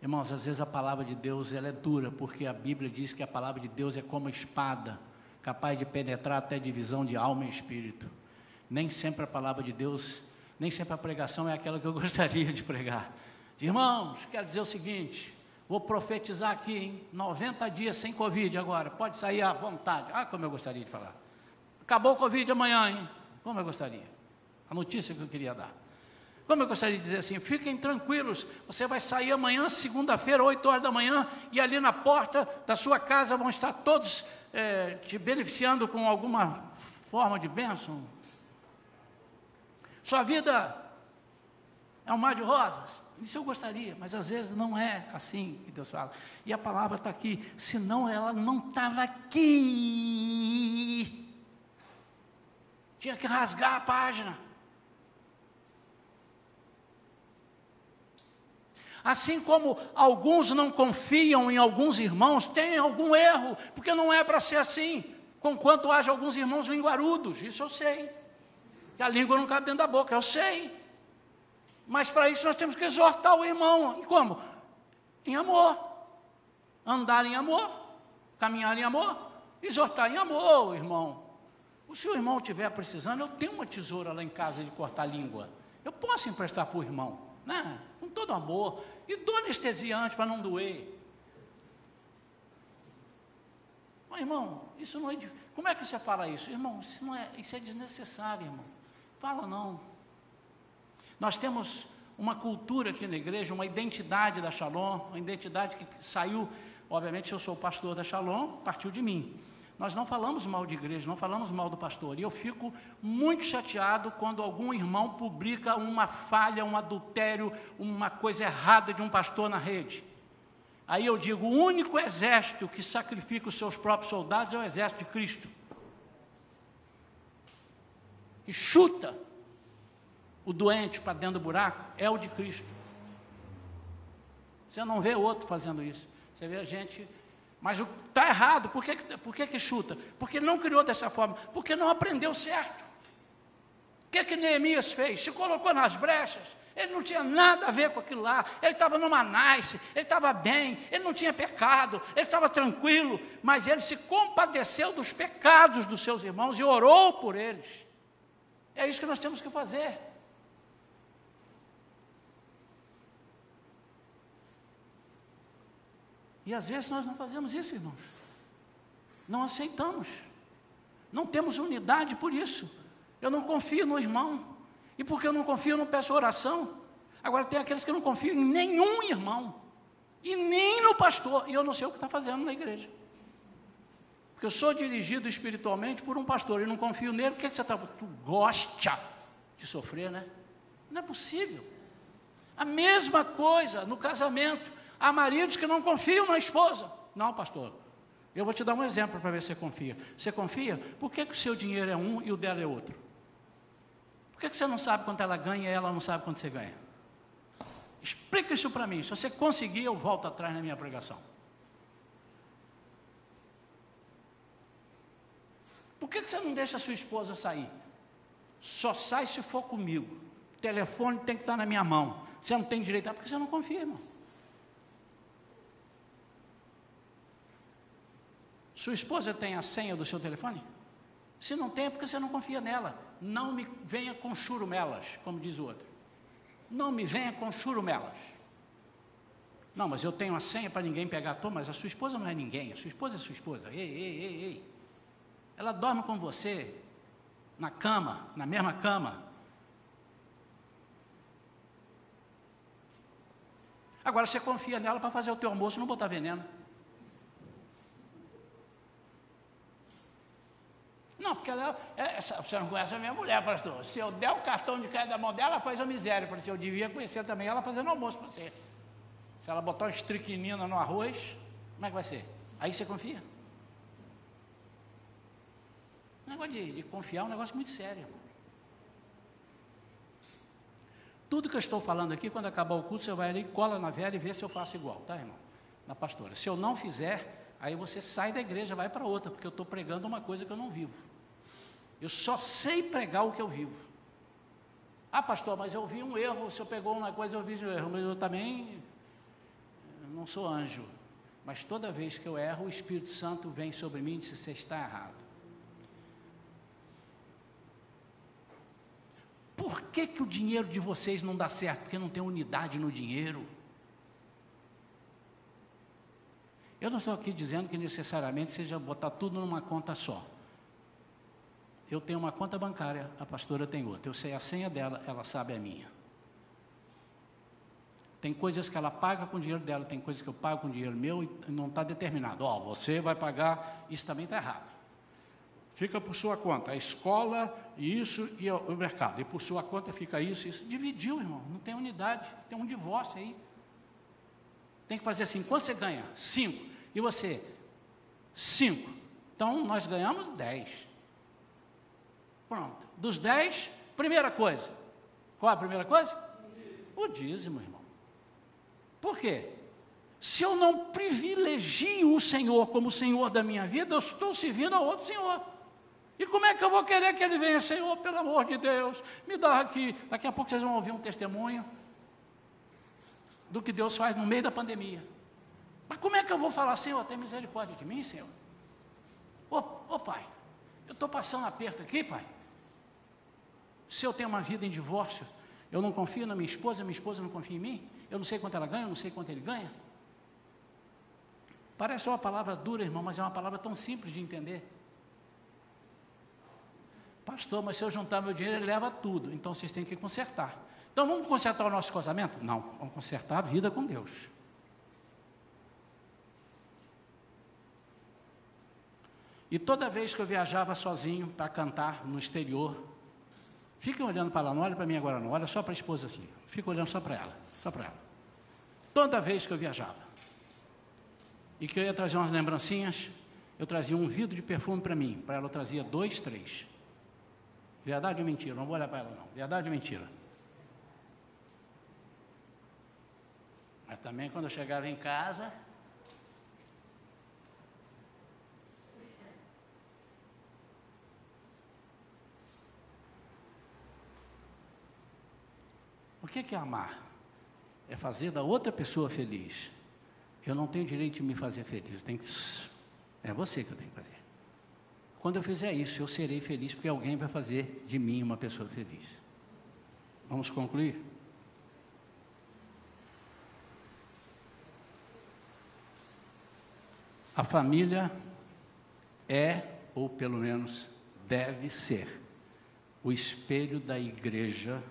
Irmãos, às vezes a palavra de Deus ela é dura, porque a Bíblia diz que a palavra de Deus é como espada, capaz de penetrar até divisão de alma e espírito. Nem sempre a palavra de Deus nem sempre a pregação é aquela que eu gostaria de pregar. Irmãos, quero dizer o seguinte: vou profetizar aqui em 90 dias sem Covid agora, pode sair à vontade. Ah, como eu gostaria de falar. Acabou o Covid amanhã, hein? Como eu gostaria. A notícia que eu queria dar. Como eu gostaria de dizer assim, fiquem tranquilos, você vai sair amanhã, segunda-feira, 8 horas da manhã, e ali na porta da sua casa vão estar todos é, te beneficiando com alguma forma de bênção, sua vida é um mar de rosas. Isso eu gostaria, mas às vezes não é assim que Deus fala. E a palavra está aqui, senão ela não estava aqui. Tinha que rasgar a página. Assim como alguns não confiam em alguns irmãos, tem algum erro, porque não é para ser assim. Conquanto haja alguns irmãos linguarudos, isso eu sei que a língua não cabe dentro da boca, eu sei. Mas para isso nós temos que exortar o irmão. E como? Em amor. Andar em amor, caminhar em amor, exortar em amor, irmão. O irmão estiver precisando, eu tenho uma tesoura lá em casa de cortar língua. Eu posso emprestar para o irmão, né? com todo amor. E dou anestesiante para não doer. irmão, isso não é. Como é que você fala isso? Irmão, isso, não é, isso é desnecessário, irmão. Fala não. Nós temos uma cultura aqui na igreja, uma identidade da Shalom, uma identidade que saiu, obviamente, eu sou o pastor da Shalom, partiu de mim. Nós não falamos mal de igreja, não falamos mal do pastor. E eu fico muito chateado quando algum irmão publica uma falha, um adultério, uma coisa errada de um pastor na rede. Aí eu digo: o único exército que sacrifica os seus próprios soldados é o exército de Cristo. Que chuta o doente para dentro do buraco é o de Cristo. Você não vê outro fazendo isso. Você vê a gente mas está errado, por que, por que, que chuta? Porque não criou dessa forma, porque não aprendeu certo. O que, que Neemias fez? Se colocou nas brechas, ele não tinha nada a ver com aquilo lá, ele estava numa nice, ele estava bem, ele não tinha pecado, ele estava tranquilo, mas ele se compadeceu dos pecados dos seus irmãos e orou por eles. É isso que nós temos que fazer. E às vezes nós não fazemos isso, irmãos. Não aceitamos. Não temos unidade por isso. Eu não confio no irmão. E porque eu não confio, eu não peço oração. Agora tem aqueles que não confiam em nenhum irmão. E nem no pastor. E eu não sei o que está fazendo na igreja. Porque eu sou dirigido espiritualmente por um pastor e não confio nele. O que, é que você está. Tu gosta de sofrer, né? Não é possível. A mesma coisa no casamento. Há maridos que não confiam na esposa. Não, pastor. Eu vou te dar um exemplo para ver se você confia. Você confia? Por que, que o seu dinheiro é um e o dela é outro? Por que, que você não sabe quanto ela ganha e ela não sabe quanto você ganha? Explica isso para mim. Se você conseguir, eu volto atrás na minha pregação. Por que, você não deixa a sua esposa sair? Só sai se for comigo. O telefone tem que estar na minha mão. Você não tem direito a. Porque você não confia, irmão. Sua esposa tem a senha do seu telefone? Se não tem, é porque você não confia nela. Não me venha com churumelas, como diz o outro. Não me venha com churumelas. Não, mas eu tenho a senha para ninguém pegar. Tô, mas a sua esposa não é ninguém. A sua esposa é sua esposa. Ei, ei, ei, ei. Ela dorme com você na cama, na mesma cama. Agora você confia nela para fazer o teu almoço e não botar veneno. Não, porque ela, é, você não conhece a minha mulher, pastor. Se eu der o cartão de crédito da mão dela, ela faz a miséria. Porque eu devia conhecer também ela fazendo almoço para você. Se ela botar uma estriquinina no arroz, como é que vai ser? Aí você confia? O negócio de, de confiar é um negócio muito sério. Tudo que eu estou falando aqui, quando acabar o culto, você vai ali, cola na vela e vê se eu faço igual, tá, irmão? Na pastora. Se eu não fizer, aí você sai da igreja, vai para outra, porque eu estou pregando uma coisa que eu não vivo. Eu só sei pregar o que eu vivo. Ah, pastor, mas eu vi um erro, se eu pegou uma coisa, eu vi um erro, mas eu também não sou anjo. Mas toda vez que eu erro, o Espírito Santo vem sobre mim e diz: você está errado. Por que, que o dinheiro de vocês não dá certo? Porque não tem unidade no dinheiro. Eu não estou aqui dizendo que necessariamente seja botar tudo numa conta só. Eu tenho uma conta bancária, a pastora tem outra. Eu sei a senha dela, ela sabe a minha. Tem coisas que ela paga com o dinheiro dela, tem coisas que eu pago com o dinheiro meu e não está determinado. Ó, oh, você vai pagar, isso também está errado. Fica por sua conta, a escola, isso e o mercado. E por sua conta fica isso, isso. Dividiu, irmão, não tem unidade, tem um divórcio aí. Tem que fazer assim, quanto você ganha? Cinco. E você? Cinco. Então nós ganhamos dez. Pronto. Dos dez, primeira coisa. Qual a primeira coisa? O dízimo, irmão. Por quê? Se eu não privilegio o Senhor como Senhor da minha vida, eu estou servindo a outro Senhor. E como é que eu vou querer que ele venha, Senhor, pelo amor de Deus, me dá aqui. Daqui a pouco vocês vão ouvir um testemunho do que Deus faz no meio da pandemia. Mas como é que eu vou falar, Senhor, tem misericórdia de mim, Senhor? Ô, Pai, eu estou passando aperto aqui, Pai. Se eu tenho uma vida em divórcio, eu não confio na minha esposa, minha esposa não confia em mim, eu não sei quanto ela ganha, eu não sei quanto ele ganha. Parece uma palavra dura, irmão, mas é uma palavra tão simples de entender. Pastor, mas se eu juntar meu dinheiro, ele leva tudo. Então vocês têm que consertar. Então vamos consertar o nosso casamento? Não, vamos consertar a vida com Deus. E toda vez que eu viajava sozinho para cantar no exterior, fiquem olhando para ela, não olha para mim agora não, olha só para a esposa assim, fica olhando só para ela, só para ela. Toda vez que eu viajava, e que eu ia trazer umas lembrancinhas, eu trazia um vidro de perfume para mim, para ela eu trazia dois, três. Verdade ou mentira? Não vou olhar para ela não, verdade ou mentira? Mas também quando eu chegava em casa, O que é amar? É fazer da outra pessoa feliz. Eu não tenho direito de me fazer feliz. Que... É você que eu tenho que fazer. Quando eu fizer isso, eu serei feliz porque alguém vai fazer de mim uma pessoa feliz. Vamos concluir? A família é, ou pelo menos deve ser, o espelho da igreja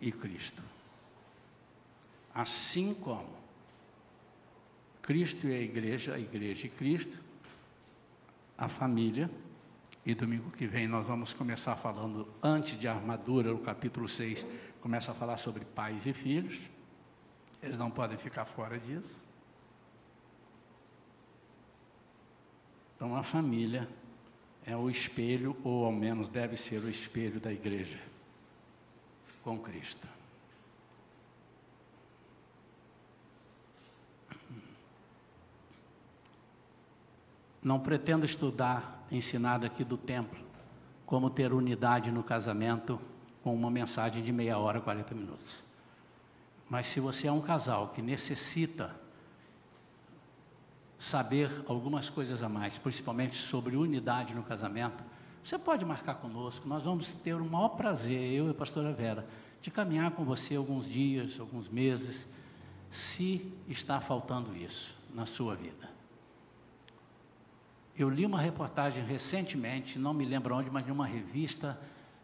e Cristo. Assim como Cristo e a igreja, a igreja e Cristo, a família, e domingo que vem nós vamos começar falando, antes de armadura, no capítulo 6, começa a falar sobre pais e filhos, eles não podem ficar fora disso. Então a família é o espelho, ou ao menos deve ser o espelho da igreja com Cristo. Não pretendo estudar, ensinado aqui do templo, como ter unidade no casamento com uma mensagem de meia hora, 40 minutos. Mas se você é um casal que necessita saber algumas coisas a mais, principalmente sobre unidade no casamento, você pode marcar conosco, nós vamos ter o maior prazer, eu e a pastora Vera, de caminhar com você alguns dias, alguns meses, se está faltando isso na sua vida. Eu li uma reportagem recentemente, não me lembro onde, mas em uma revista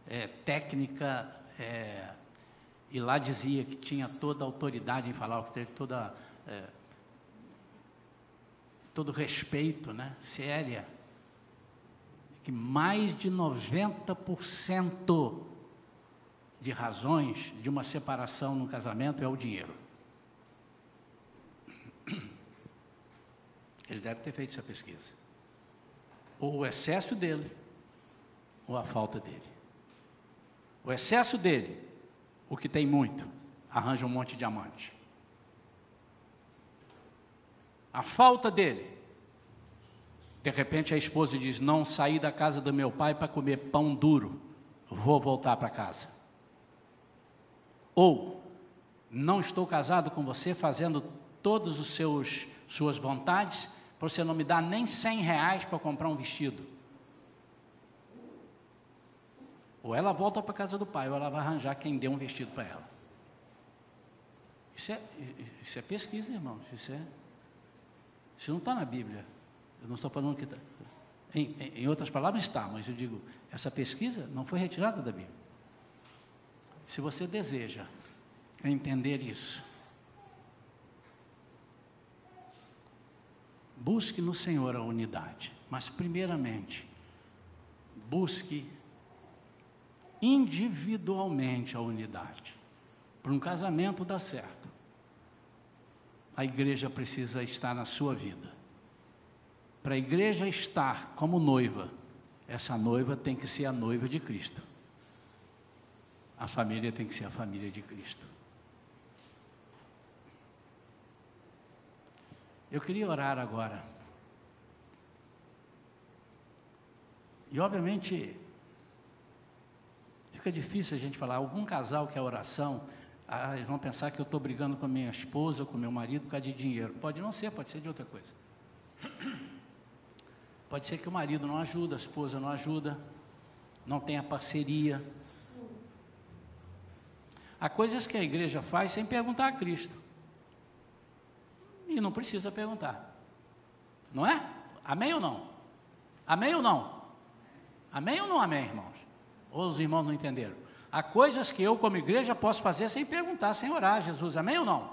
é, técnica, é, e lá dizia que tinha toda a autoridade em falar, que teve toda, é, todo respeito, né, séria, que mais de 90% de razões de uma separação no casamento é o dinheiro. Ele deve ter feito essa pesquisa. Ou o excesso dele, ou a falta dele. O excesso dele, o que tem muito, arranja um monte de diamante. A falta dele, de repente a esposa diz: Não saí da casa do meu pai para comer pão duro, vou voltar para casa. Ou, não estou casado com você fazendo os seus suas vontades, você não me dar nem 100 reais para comprar um vestido. Ou ela volta para a casa do pai, ou ela vai arranjar quem dê um vestido para ela. Isso é, isso é pesquisa, irmãos. Isso, é, isso não está na Bíblia. Eu não estou falando que está. Em, em, outras palavras, está, mas eu digo, essa pesquisa não foi retirada da Bíblia. Se você deseja entender isso, busque no Senhor a unidade, mas, primeiramente, busque individualmente a unidade. Para um casamento dar certo, a igreja precisa estar na sua vida para a igreja estar como noiva, essa noiva tem que ser a noiva de Cristo. A família tem que ser a família de Cristo. Eu queria orar agora. E obviamente fica difícil a gente falar. Algum casal que é oração, ah, eles vão pensar que eu estou brigando com a minha esposa ou com meu marido por causa de dinheiro. Pode não ser, pode ser de outra coisa. Pode ser que o marido não ajuda, a esposa não ajuda, não tenha parceria. Há coisas que a igreja faz sem perguntar a Cristo. E não precisa perguntar. Não é? Amém ou não? Amém ou não? Amém ou não amém, irmãos? Ou os irmãos não entenderam? Há coisas que eu, como igreja, posso fazer sem perguntar, sem orar, Jesus. Amém ou não?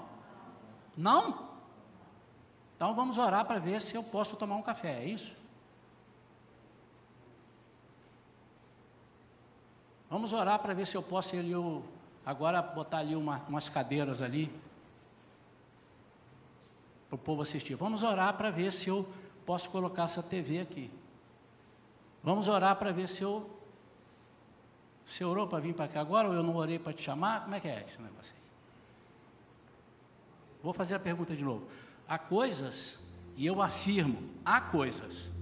Não? Então vamos orar para ver se eu posso tomar um café, é isso? Vamos orar para ver se eu posso ir ali, agora botar ali uma, umas cadeiras ali para o povo assistir. Vamos orar para ver se eu posso colocar essa TV aqui. Vamos orar para ver se eu. Você orou para vir para cá agora ou eu não orei para te chamar? Como é que é esse negócio aí? Vou fazer a pergunta de novo. Há coisas, e eu afirmo, há coisas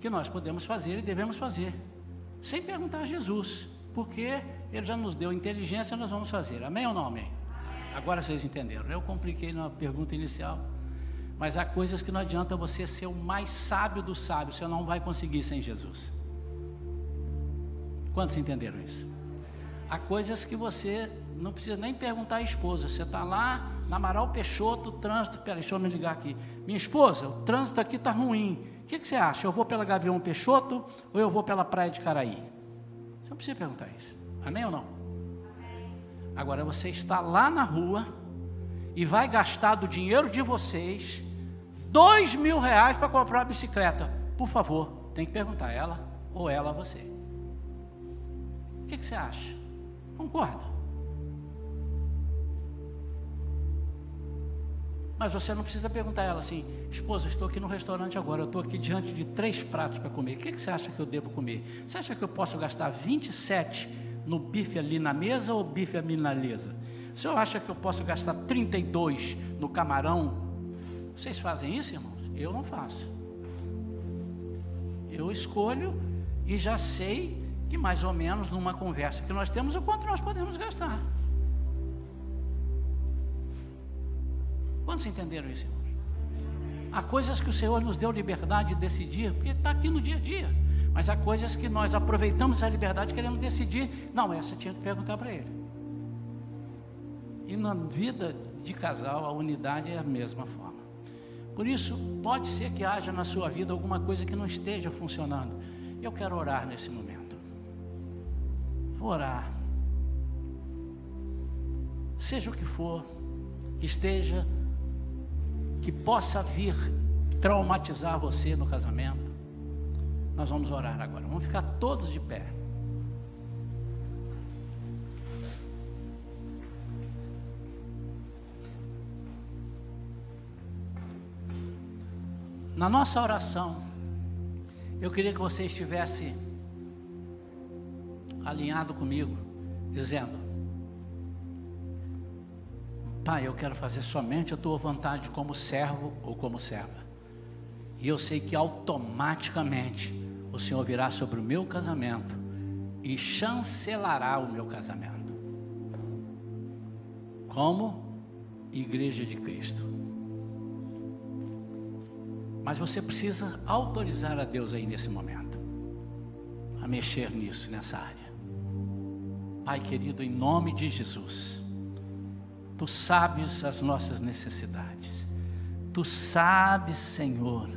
que nós podemos fazer e devemos fazer, sem perguntar a Jesus, porque Ele já nos deu inteligência, nós vamos fazer. Amém ou não amém? Agora vocês entenderam. Eu compliquei na pergunta inicial. Mas há coisas que não adianta você ser o mais sábio dos sábios, você não vai conseguir sem Jesus. Quantos entenderam isso? Há coisas que você não precisa nem perguntar à esposa. Você está lá na Amaral Peixoto, trânsito. Peraí, deixa eu me ligar aqui. Minha esposa, o trânsito aqui está ruim. O que, que, você acha? Eu vou pela Gavião Peixoto ou eu vou pela Praia de Caraí? Você não precisa perguntar isso. Amém ou não? Agora você está lá na rua e vai gastar do dinheiro de vocês dois mil reais para comprar uma bicicleta. Por favor, tem que perguntar a ela ou ela a você. O que, que você acha? Concorda? Mas você não precisa perguntar a ela assim, esposa, estou aqui no restaurante agora, eu estou aqui diante de três pratos para comer. O que, que você acha que eu devo comer? Você acha que eu posso gastar 27 no bife ali na mesa ou bife ali na mesa? O senhor acha que eu posso gastar 32 no camarão vocês fazem isso, irmãos? Eu não faço. Eu escolho e já sei que mais ou menos numa conversa que nós temos o quanto nós podemos gastar. Quantos entenderam isso, irmãos? Há coisas que o Senhor nos deu liberdade de decidir, porque está aqui no dia a dia. Mas há coisas que nós aproveitamos a liberdade e queremos decidir. Não, essa tinha que perguntar para ele. E na vida de casal, a unidade é a mesma forma. Por isso, pode ser que haja na sua vida alguma coisa que não esteja funcionando. Eu quero orar nesse momento. Vou orar. Seja o que for, que esteja, que possa vir traumatizar você no casamento. Nós vamos orar agora. Vamos ficar todos de pé. Na nossa oração, eu queria que você estivesse alinhado comigo, dizendo: Pai, eu quero fazer somente a tua vontade como servo ou como serva. E eu sei que automaticamente o Senhor virá sobre o meu casamento e chancelará o meu casamento. Como igreja de Cristo. Mas você precisa autorizar a Deus aí nesse momento, a mexer nisso, nessa área. Pai querido, em nome de Jesus, Tu sabes as nossas necessidades, Tu sabes, Senhor,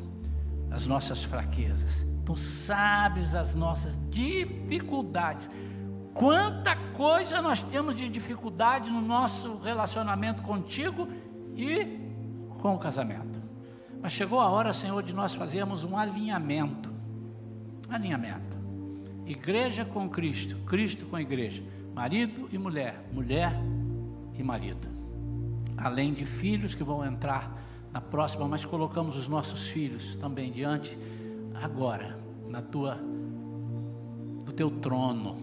as nossas fraquezas, Tu sabes as nossas dificuldades. Quanta coisa nós temos de dificuldade no nosso relacionamento contigo e com o casamento. Mas chegou a hora, Senhor, de nós fazermos um alinhamento. Alinhamento. Igreja com Cristo, Cristo com a igreja. Marido e mulher, mulher e marido. Além de filhos que vão entrar na próxima, mas colocamos os nossos filhos também diante agora na tua do teu trono.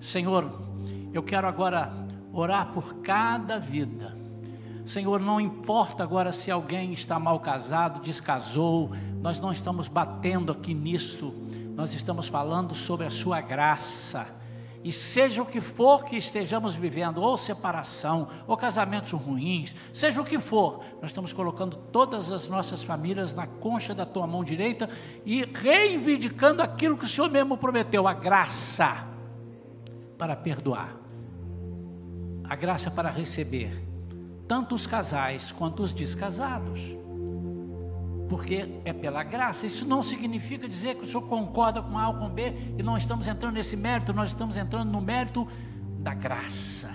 Senhor, eu quero agora orar por cada vida Senhor, não importa agora se alguém está mal casado, descasou, nós não estamos batendo aqui nisso, nós estamos falando sobre a Sua graça. E seja o que for que estejamos vivendo, ou separação, ou casamentos ruins, seja o que for, nós estamos colocando todas as nossas famílias na concha da tua mão direita e reivindicando aquilo que o Senhor mesmo prometeu, a graça para perdoar, a graça para receber tanto os casais quanto os descasados. Porque é pela graça. Isso não significa dizer que o senhor concorda com A ou com B e não estamos entrando nesse mérito, nós estamos entrando no mérito da graça.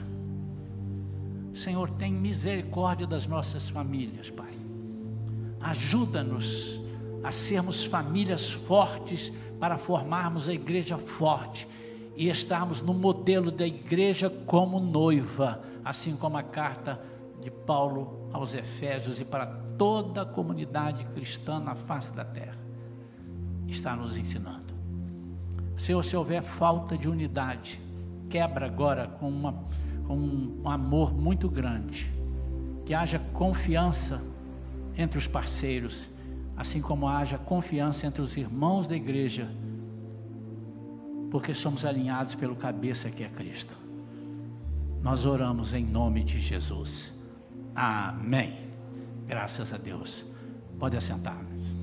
Senhor, tem misericórdia das nossas famílias, Pai. Ajuda-nos a sermos famílias fortes para formarmos a igreja forte e estarmos no modelo da igreja como noiva, assim como a carta de Paulo aos Efésios e para toda a comunidade cristã na face da terra está nos ensinando. Senhor, se houver falta de unidade, quebra agora com, uma, com um amor muito grande, que haja confiança entre os parceiros assim como haja confiança entre os irmãos da igreja, porque somos alinhados pelo cabeça que é Cristo. Nós oramos em nome de Jesus. Amém. Graças a Deus. Pode assentar. -nos.